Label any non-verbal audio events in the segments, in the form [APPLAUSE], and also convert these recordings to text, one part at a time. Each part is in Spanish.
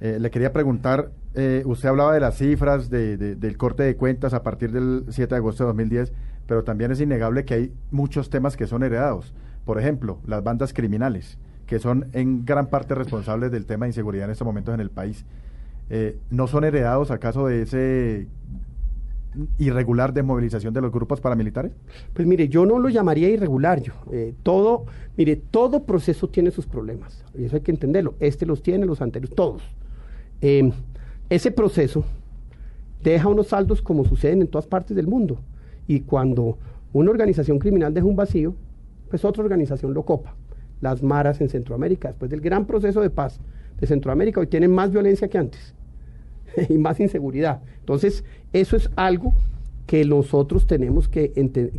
Eh, le quería preguntar, eh, usted hablaba de las cifras, de, de, del corte de cuentas a partir del 7 de agosto de 2010, pero también es innegable que hay muchos temas que son heredados. Por ejemplo, las bandas criminales, que son en gran parte responsables del tema de inseguridad en estos momentos en el país. Eh, ¿No son heredados acaso de ese irregular desmovilización de los grupos paramilitares? Pues mire, yo no lo llamaría irregular. Yo, eh, todo, mire, todo proceso tiene sus problemas. Y eso hay que entenderlo. Este los tiene, los anteriores, todos. Eh, ese proceso deja unos saldos como suceden en todas partes del mundo. Y cuando una organización criminal deja un vacío, pues otra organización lo copa. Las maras en Centroamérica, después del gran proceso de paz de Centroamérica, hoy tienen más violencia que antes [LAUGHS] y más inseguridad. Entonces, eso es algo que nosotros tenemos que,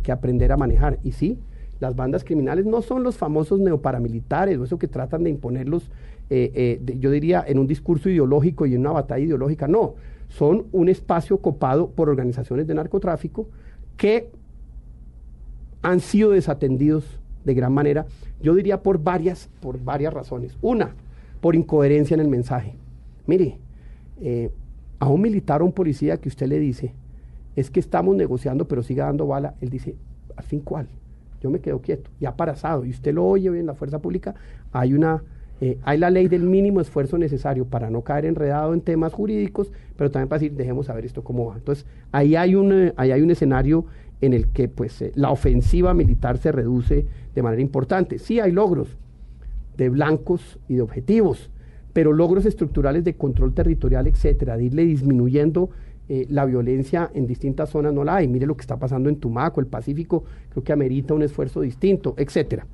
que, aprender a manejar. Y sí, las bandas criminales no son los famosos neoparamilitares o eso que tratan de imponerlos, eh, eh, yo diría, en un discurso ideológico y en una batalla ideológica. No, son un espacio copado por organizaciones de narcotráfico que han sido desatendidos de gran manera, yo diría por varias, por varias razones. Una, por incoherencia en el mensaje. Mire, eh, a un militar o un policía que usted le dice, es que estamos negociando, pero siga dando bala, él dice, ¿al fin cuál? Yo me quedo quieto, ya parazado. Y usted lo oye hoy en la fuerza pública, hay una eh, hay la ley del mínimo esfuerzo necesario para no caer enredado en temas jurídicos, pero también para decir, dejemos saber esto cómo va. Entonces, ahí hay un, eh, ahí hay un escenario en el que pues, eh, la ofensiva militar se reduce de manera importante. Sí hay logros de blancos y de objetivos, pero logros estructurales de control territorial, etcétera, de irle disminuyendo la violencia en distintas zonas no la hay. Mire lo que está pasando en Tumaco, el Pacífico, creo que amerita un esfuerzo distinto, etcétera.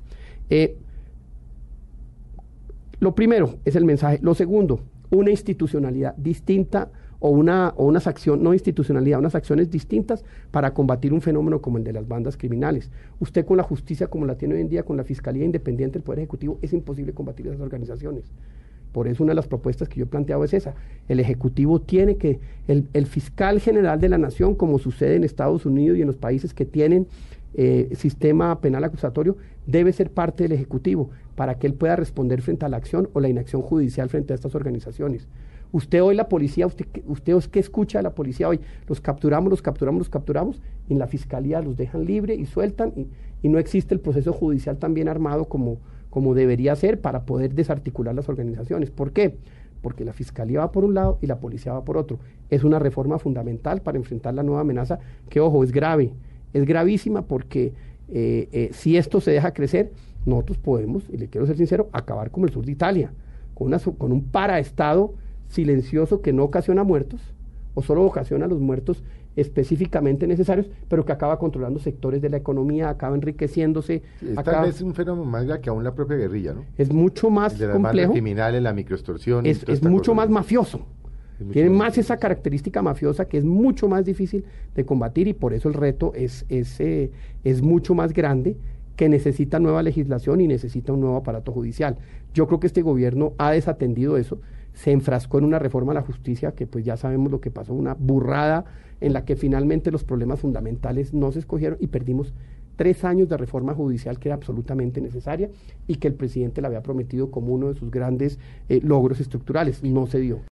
Lo primero es el mensaje. Lo segundo, una institucionalidad distinta o, una, o unas acciones, no institucionalidad, unas acciones distintas para combatir un fenómeno como el de las bandas criminales. Usted con la justicia como la tiene hoy en día, con la Fiscalía Independiente del Poder Ejecutivo, es imposible combatir esas organizaciones. Por eso una de las propuestas que yo he planteado es esa. El Ejecutivo tiene que, el, fiscal general de la Nación, como sucede en Estados Unidos y en los países que tienen eh, sistema penal acusatorio debe ser parte del Ejecutivo para que él pueda responder frente a la acción o la inacción judicial frente a estas organizaciones. Usted hoy la policía, usted, usted ¿qué escucha de la policía hoy? Los capturamos, los capturamos, los capturamos, y en la fiscalía los dejan libre y sueltan, y no existe el proceso judicial tan bien armado como, como debería ser para poder desarticular las organizaciones. ¿Por qué? Porque la fiscalía va por un lado y la policía va por otro. Es una reforma fundamental para enfrentar la nueva amenaza que, ojo, es grave es gravísima porque eh, eh, si esto se deja crecer, nosotros podemos, y le quiero ser sincero, acabar como el sur de Italia, con, una, con un paraestado silencioso que no ocasiona muertos, o solo ocasiona los muertos específicamente necesarios, pero que acaba controlando sectores de la economía, acaba enriqueciéndose. Es tal vez un fenómeno más grave que aún la propia guerrilla, ¿no? Es mucho más de las complejo. criminales, la microextorsión. Es, es mucho más mafioso. Tiene más esa característica mafiosa que es mucho más difícil de combatir y por eso el reto es, es, eh, es mucho más grande que necesita nueva legislación y necesita un nuevo aparato judicial. Yo creo que este gobierno ha desatendido eso, se enfrascó en una reforma a la justicia que pues ya sabemos lo que pasó, una burrada en la que finalmente los problemas fundamentales no se escogieron y perdimos tres años de reforma judicial que era absolutamente necesaria y que el presidente le había prometido como uno de sus grandes eh, logros estructurales. No se dio.